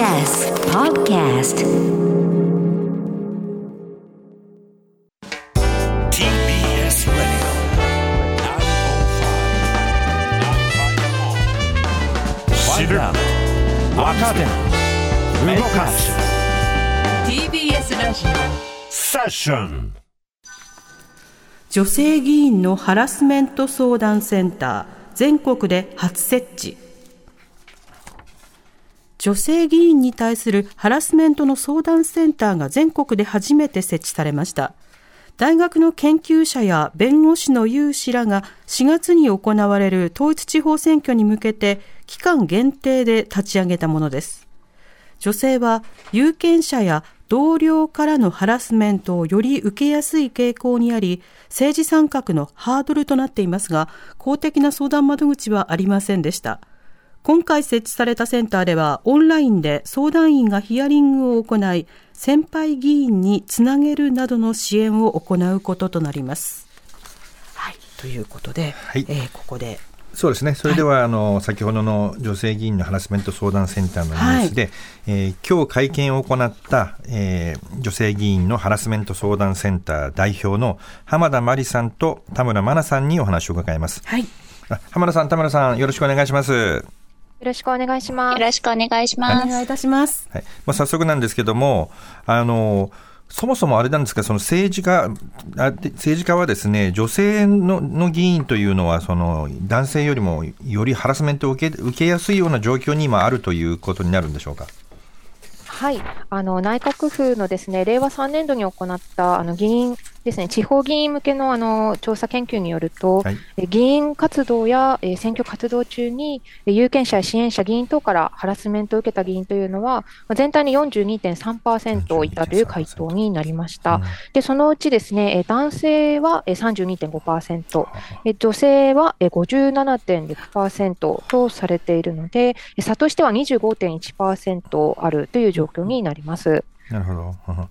TBS Podcast TBS Radio 905-954知動かす TBS ラジセッション女性議員のハラスメント相談センター。全国で初設置女性議員に対するハラスメントの相談センターが全国で初めて設置されました大学の研究者や弁護士の有志らが4月に行われる統一地方選挙に向けて期間限定で立ち上げたものです女性は有権者や同僚からのハラスメントをより受けやすい傾向にあり、政治参画のハードルとなっていますが、公的な相談窓口はありませんでした。今回設置されたセンターでは、オンラインで相談員がヒアリングを行い、先輩議員につなげるなどの支援を行うこととなります。はい、ということで、はいえーここでそうですね。それでは、あの先ほどの女性議員のハラスメント相談センターのニュースで、えー今日会見を行った、えー女性議員のハラスメント相談センター代表の浜田真理さんと田村真奈さんにお話を伺います。はい、あ浜田さん、田村さん、よろしくお願いします。よろしくお願いします。よろしくお願いしおます。願いいたします。はい。まあ、早速なんですけども、あの、そもそもあれなんですか、その政治家、あで政治家はですね、女性のの議員というのは、その男性よりもよりハラスメントを受け受けやすいような状況に今あるということになるんでしょうか？はい、あの内閣府のですね令和3年度に行ったあの議員ですね地方議員向けのあの調査研究によると、はい。え議員活動やえ選挙活動中にえ有権者や支援者、議員等からハラスメントを受けた議員というのはまあ全体に42.3%いたという回答になりました。うん。でそのうちですねえ男性はえ32.5%、え女性はえ57.6%とされているので、え差としては25.1%あるという状況になります。なるほど。うん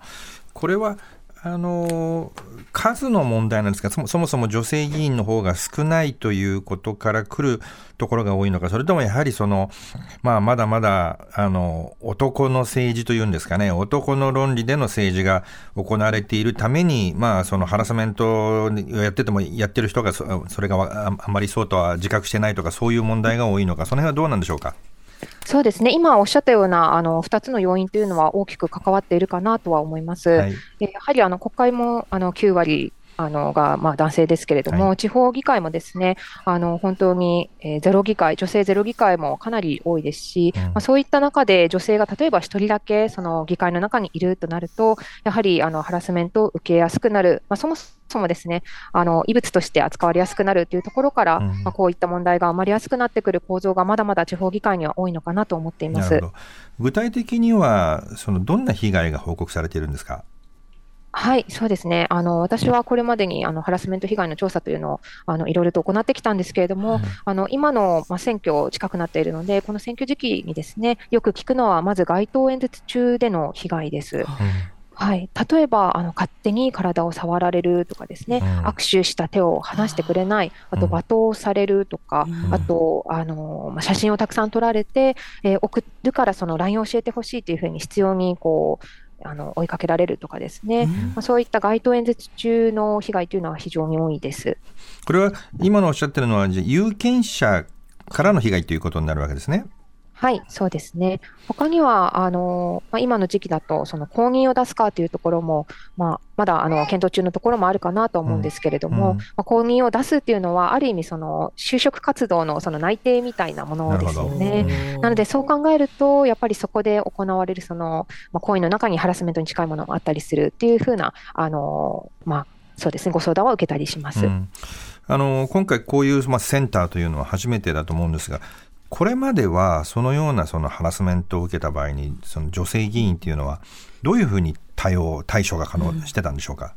これはあの数の問題なんですかそもそも女性議員の方が少ないということから来るところが多いのか、それともやはりその、まあ、まだまだあの男の政治というんですかね、男の論理での政治が行われているために、まあ、そのハラスメントをやってても、やってる人がそれがあまりそうとは自覚してないとか、そういう問題が多いのか、その辺はどうなんでしょうか？そうですね、今おっしゃったようなあの2つの要因というのは大きく関わっているかなとは思います。はいでやはりあの国会もあの9割あのが、まあ、男性ですけれども、は地方議会もですねあの本当に、えーゼロ議会、女性ゼロ議会もかなり多いですし、うん。まあ、そういった中で女性が例えば1人だけその議会の中にいるとなると、やはりあのハラスメントを受けやすくなる、まあ、そもそもですねあの異物として扱われやすくなるというところから、うん。まあ、こういった問題が余りやすくなってくる構造がまだまだ地方議会には多いのかなと思っています。具体的には、そのどんな被害が報告されているんですか？はい、そうですね。あの、私はこれまでに、あの、ハラスメント被害の調査というのを、あの、いろいろと行ってきたんですけれども、あの、今の、まあ、選挙近くなっているので、この選挙時期にですね、よく聞くのは、まず街頭演説中での被害です。はい。例えば、あの、勝手に体を触られるとかですね、うん。握手した手を離してくれない、あとうん罵倒されるとか、うん。あと、あの、まあ、写真をたくさん撮られて、えー送るからその LINE を教えてほしいというふうに必要に、こう、あの、追いかけられるとかですね。まあ、そういった街頭演説中の被害というのは非常に多いです。これは今のおっしゃってるのは、有権者からの被害ということになるわけですね。はい、そうですね。他には、あの、まあ、今の時期だと、その公認を出すかというところも、まあ、まだ、あの、検討中のところもあるかなと思うんですけれども、うんうんまあ、公認を出すっていうのは、ある意味、その、就職活動の、その内定みたいなものですよね。なので、そう考えると、やっぱりそこで行われる、その、まあ、行為の中にハラスメントに近いものがあったりするっていうふうな、あの、まあ、そうですね、ご相談は受けたりします。うんあの今回、こういう、まあ、センターというのは初めてだと思うんですが、これまではそのようなそのハラスメントを受けた場合に、その女性議員っていうのは、どういうふうに対応、対処が可能してたんでしょうか？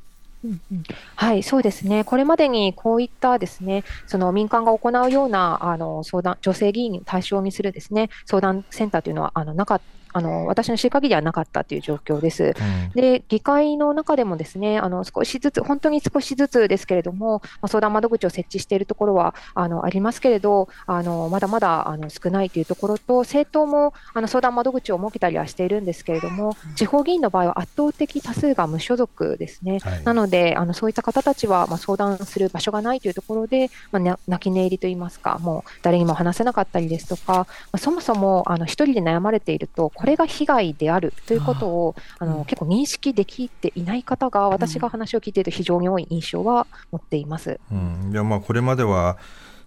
はい、そうですね。これまでにこういったですね、その民間が行うようなあの相談、女性議員に対象にするですね、相談センターというのはあのなかったあの私の知る限りはなかったという状況です。で、議会の中でもですね、あの少しずつ、本当に少しずつですけれども、まあ、相談窓口を設置しているところはあのありますけれど、あのまだまだあの少ないというところと、政党もあの相談窓口を設けたりはしているんですけれども、地方議員の場合は圧倒的多数が無所属ですね。はいなので、あのそういった方たちは、まあ、相談する場所がないというところで、まあ、な泣き寝入りといいますか、もう誰にも話せなかったりですとか、まあ、そもそもあの一人で悩まれていると、これが被害であるということをあの結構認識できていない方が、私が話を聞いていると非常に多い印象は持っています。うん、いやまあこれまでは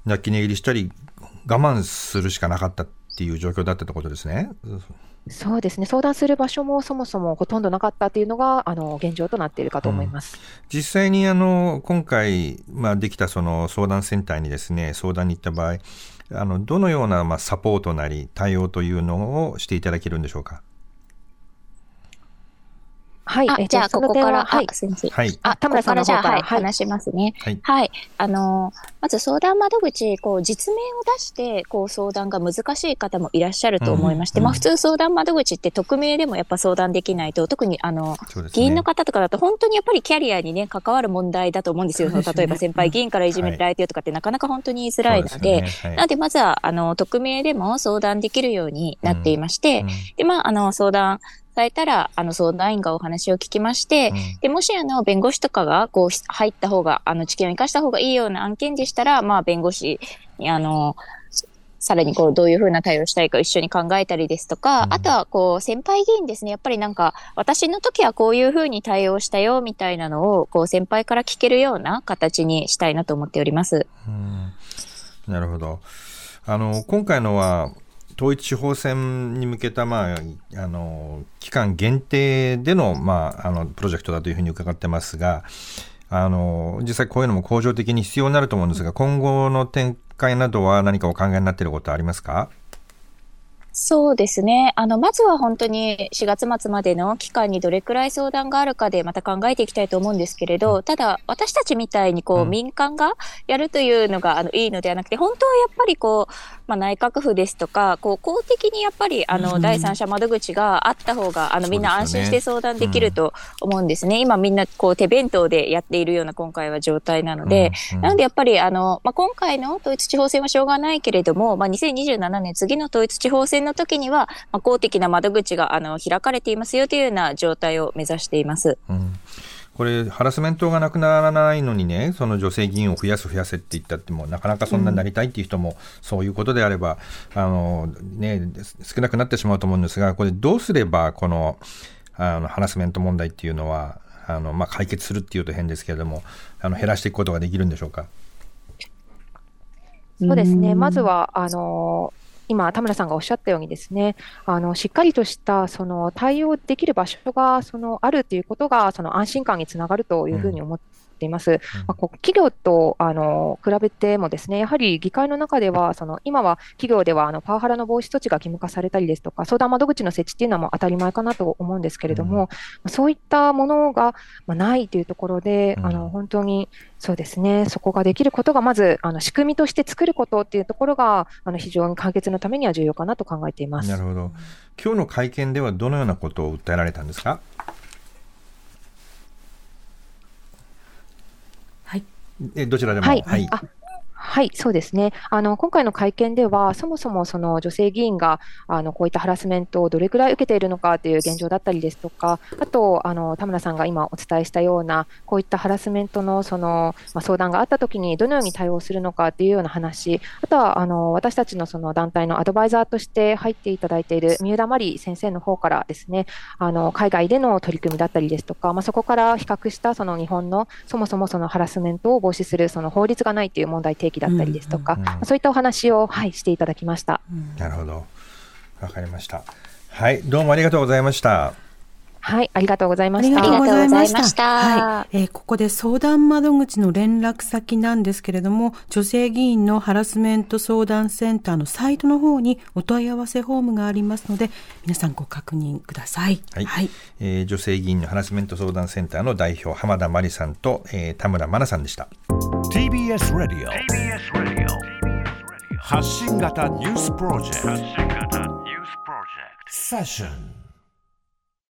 泣き寝入りしたり我慢するしかなかったっていう状況だったってことですね。そうですね、相談する場所もそもそもほとんどなかったというのがあの現状となっているかと思います。実際にあの今回、まあ、できたその相談センターにですね相談に行った場合あのどのようなまサポートなり対応というのをしていただけるんでしょうか？はい、あえっとじゃあここから、ははい。あ、先生。はい。あ、田村さんのここからじゃあ、はい、方からはい。話しますね。はい。はい。あのー、まず相談窓口、こう、実名を出して、こう、相談が難しい方もいらっしゃると思いまして、うん。まあ、普通相談窓口って匿名でもやっぱ相談できないと、特に、あの、議員の方とかだと、本当にやっぱりキャリアにね、関わる問題だと思うんですよ。例えば先輩議員からいじめられてるとかって、なかなか本当に言いづらいので、なので、まずは、あの、匿名でも相談できるようになっていまして、はいで、まあ、あの、相談されたら、あの、相談員がお話を聞きまして、うんで、もし、あの、弁護士とかが、こう、入った方が、あの、知見を生かした方がいいような案件でしたら、まあ、弁護士に、あの、さらにこう、どういうふうな対応したいか一緒に考えたりですとか、うんあとはこう、先輩議員ですね。やっぱりなんか、私の時はこういうふうに対応したよ、みたいなのを、こう、先輩から聞けるような形にしたいなと思っております。うんなるほど。あの今回のは統一地方選に向けた、まあ、あの期間限定での,、まあ、あのプロジェクトだというふうに伺ってますがあの実際こういうのも恒常的に必要になると思うんですが今後の展開などは何かお考えになっていることはありますか？そうですね。あの、まずは本当に4月末までの期間にどれくらい相談があるかでまた考えていきたいと思うんですけれど、ただ私たちみたいにこう、うん。民間がやるというのがあのいいのではなくて、本当はやっぱりこう、まあ、内閣府ですとか、こう公的にやっぱりあの、うん。第三者窓口があった方が、あのみんな安心して相談できると思うんですね。今みんなこう手弁当でやっているような今回は状態なので、なのでやっぱりあの、まあ、今回の統一地方選はしょうがないけれども、まあ、2027年次の統一地方選の時には、まあ、公的な窓口があの開かれていますよというような状態を目指しています。うんこれ、ハラスメントがなくならないのにね、その女性議員を増やす、増やせって言ったっても、なかなかそんなになりたいっていう人も、そういうことであれば、あのね、少なくなってしまうと思うんですが、これ、どうすれば、このあのハラスメント問題っていうのは、あのまあ、解決するっていうと変ですけれども、あの減らしていくことができるんでしょうか？そうですね。まずは、あの今、田村さんがおっしゃったようにですね、あの、しっかりとした、その、対応できる場所が、その、あるということが、その、安心感につながるというふうに思っています。まあ、企業と、あの、比べてもですね、やはり議会の中では、その、今は企業では、あの、パワハラの防止措置が義務化されたりですとか、相談窓口の設置っていうのはもう当たり前かなと思うんですけれども、まあそういったものが、まあ、ないというところで、うんあの、本当に、そうですね、そこができることが、まず、あの、仕組みとして作ることっていうところが、あの、非常に解決のためには重要かなと考えています。なるほど。今日の会見ではどのようなことを訴えられたんですかはい。えどちらでも。はい、あはい、そうですね。あの、今回の会見では、そもそもその女性議員が、あの、こういったハラスメントをどれくらい受けているのかという現状だったりですとか、あと、あの、田村さんが今お伝えしたような、こういったハラスメントの、その、まあ、相談があったときにどのように対応するのかというような話、あとは、あの、私たちのその団体のアドバイザーとして入っていただいている三浦真理先生の方からですね、あの、海外での取り組みだったりですとか、まあ、そこから比較したその日本のそもそもそのハラスメントを防止するその法律がないという問題提起だったりですとか、そういったお話を、はい、していただきました。なるほど。わかりました。はい、どうもありがとうございました。はい、ありがとうございまあした。りがとうございました。ありがとうございました。はい、えーここで相談窓口の連絡先なんですけれども、女性議員のハラスメント相談センターのサイトの方にお問い合わせフォームがありますので、皆さんご確認ください。はい。えー女性議員のハラスメント相談センターの代表浜田真理さんと、えー田村真奈さんでした。TBS Radio 発信型ニュースプロジェクト。セッション